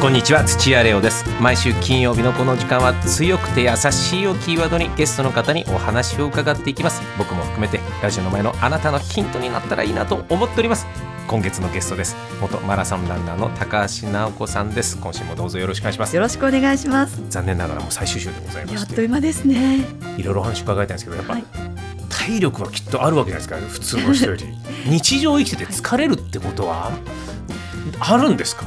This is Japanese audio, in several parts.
こんにちは土屋レオです。毎週金曜日のこの時間は強くて優しいをキーワードにゲストの方にお話を伺っていきます。僕も含めてラジオの前のあなたのヒントになったらいいなと思っております。今月のゲストです。元マラソンランナーの高橋直子さんです。今週もどうぞよろしくお願いします。よろしくお願いします。残念ながらもう最終週でございましてやっと今ですね。いろいろお話伺いたいんですけどやっぱ、はい。体力はきっとあるわけじゃないですか普通の人より。日常生きてて疲れるってことはあるんですか？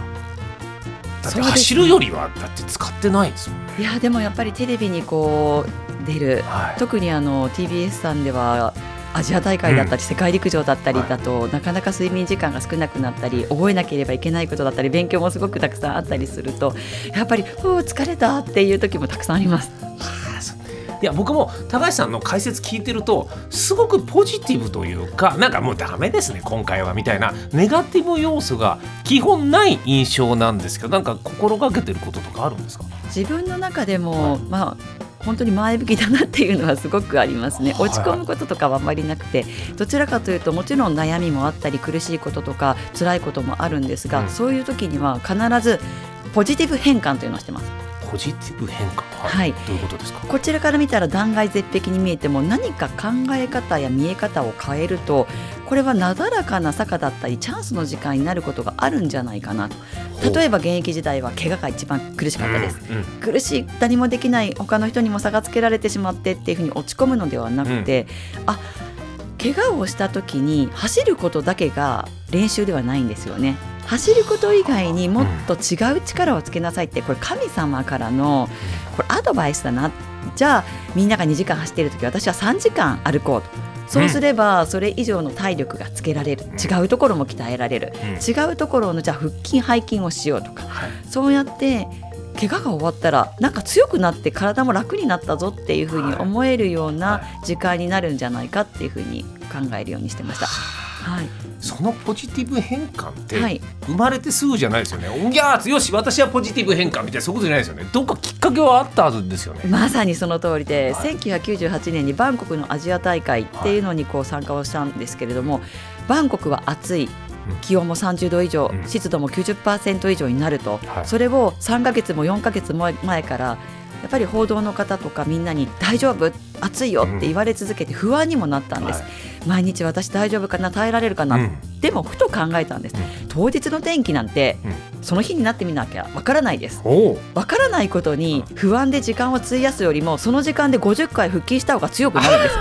だって走るよりはだって使ってないですもんね。いやでもやっぱりテレビにこう出るはい。特にあの TBS さんではアジア大会だったり、世界陸上だったりだと、なかなか睡眠時間が少なくなったり覚えなければいけないことだったり勉強もすごくたくさんあったりするとやっぱり「ふう疲れた」っていう時もたくさんあります。いや僕も高橋さんの解説聞いてるとすごくポジティブというかなんかもうダメですね今回はみたいなネガティブ要素が基本ない印象なんですけどなんか心がけてることとかあるんですか？自分の中でも、まあ本当に前向きだなっていうのはすごくありますね。はい。落ち込むこととかはあんまりなくてどちらかというともちろん悩みもあったり苦しいこととか辛いこともあるんですが、うん。そういう時には必ずポジティブ変換というのをしてますポジティブ変化はいどういうことですかこちらから見たら断崖絶壁に見えても何か考え方や見え方を変えるとこれはなだらかな坂だったりチャンスの時間になることがあるんじゃないかなと例えば現役時代は怪我が一番苦しかったです、うんうん苦しい何もできない他の人にも差がつけられてしまってっていうふうに落ち込むのではなくて、あ怪我をした時に走ることだけが練習ではないんですよね走ること以外にもっと違う力をつけなさいってこれ神様からのこれアドバイスだな。じゃあみんなが2時間走っている時私は3時間歩こうと。そうすればそれ以上の体力がつけられる。違うところも鍛えられる。うん。違うところのじゃあ腹筋背筋をしようとか。はい。そうやって怪我が終わったらなんか強くなって体も楽になったぞっていうふうに思えるような時間になるんじゃないかっていうふうに考えるようにしてました。はい、そのポジティブ変換ってはい。生まれてすぐじゃないですよね。おぎゃーよし私はポジティブ変換みたいなそういうことじゃないですよね。どっかきっかけはあったはずですよね。まさにその通りで、はい。1998年にバンコクのアジア大会っていうのにこう参加をしたんですけれども、バンコクは暑いうん。気温も30度以上、うん。湿度も90%以上になると、はい。それを3ヶ月も4ヶ月も前からやっぱり報道の方とかみんなに大丈夫？暑いよって言われ続けて不安にもなったんです、はい毎日私大丈夫かな耐えられるかな、うん。でもふと考えたんです、う当日の天気なんて、うその日になってみなきゃわからないです。わからないことに不安で時間を費やすよりもその時間で50回腹筋した方が強くなるんです。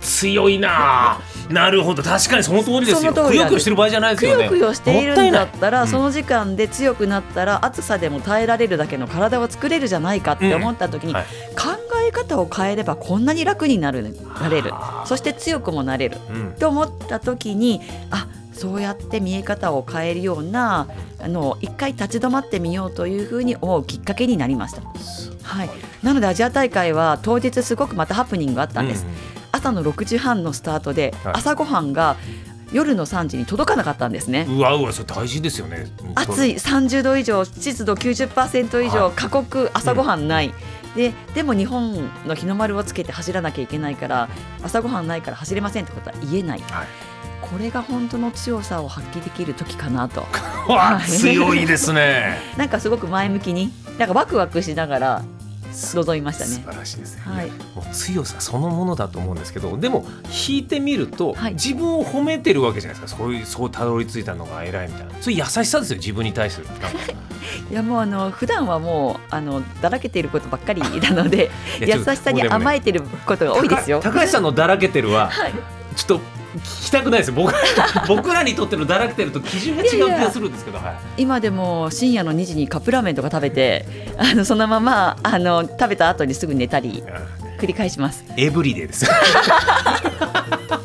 強いなあ。なるほど。確かにその通りですよ。くよくよしてる場合じゃないですくよね。よくよしているんだったら、その時間で強くなったら暑さでも耐えられるだけの体を作れるじゃないかって思った時に、うん。はい。考え方を変えればこんなに楽になるなれる。はあそして強くもなれる。うん。と思った時にあそうやって見え方を変えるようなあの一回立ち止まってみようというふうに思うきっかけになりました。はい、なのでアジア大会は当日すごくまたハプニングがあったんです、朝の6時半のスタートで、はい。朝ごはんが夜の3時に届かなかったんですね。うんうわうわそれ大事ですよね。暑い。30度以上湿度90%以上、はい。過酷朝ごはんない、ででも日本の日の丸をつけて走らなきゃいけないから朝ごはんないから走れませんってことは言えないはい。これが本当の強さを発揮できる時かなと 強いですね。なんかすごく前向きになんかワクワクしながら臨みました素ね。晴らしいですね。はい。もう強さそのものだと思うんですけどでも引いてみると、はい。自分を褒めてるわけじゃないですか。そういうそうたどり着いたのが偉いみたいな。そういう優しさですよ自分に対する。いやもうあの普段はもうあのだらけていることばっかりなので 優しさに甘えてることが多いですよ。高高橋さんのだらけてるは はいちょっと聞きたくないです僕 僕らにとってのだらけてると基準が違う気がするんですけど。はい。今でも深夜の2時にカップラーメンとか食べてあのそのままあの食べた後にすぐ寝たり繰り返します。エブリデイです。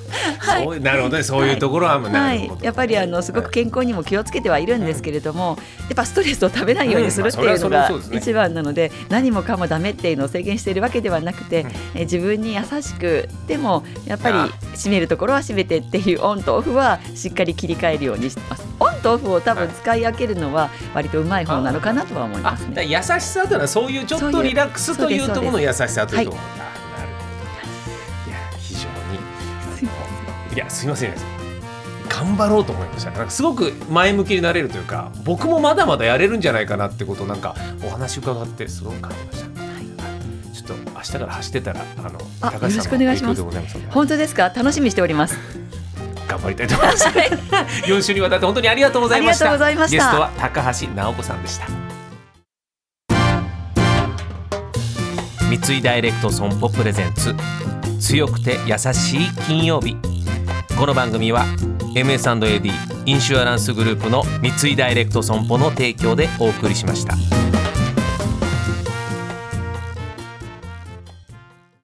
い。うなるほどね。そういうところは、もうなはい。やっぱりあのすごく健康にも気をつけてはいるんですけれども、やっぱストレスを食べないようにするっていうのが一番なので何もかもダメっていうのを制限しているわけではなくて、え自分に優しくでもやっぱりあ。締めるところは締めてっていうオンとオフはしっかり切り替えるようにしてます。オンンとオフを多分使い分けるのは割とうまい方なのかなとは思いあますね。優しさというのはそういうちょっとリラックスというところの優しさというところ、はあなるほど。いや非常にいやすいません。頑張ろうと思いました。なんかすごく前向きになれるというか僕もまだまだやれるんじゃないかなってことをなんかお話伺ってすごく感じました。はい。ちょっと明日から走ってたらあのあ高橋さんのよろしくお願いします。影響でございますので。本当ですか？楽しみにしております。頑張りたいと思います。4週にわたって本当にありがとうございました。ありがとうございました。ゲストは高橋直子さんでした。三井ダイレクト損保プレゼンツ。強くて優しい金曜日この番組は MS&AD インシュアランスグループの三井ダイレクト損保の提供でお送りしました。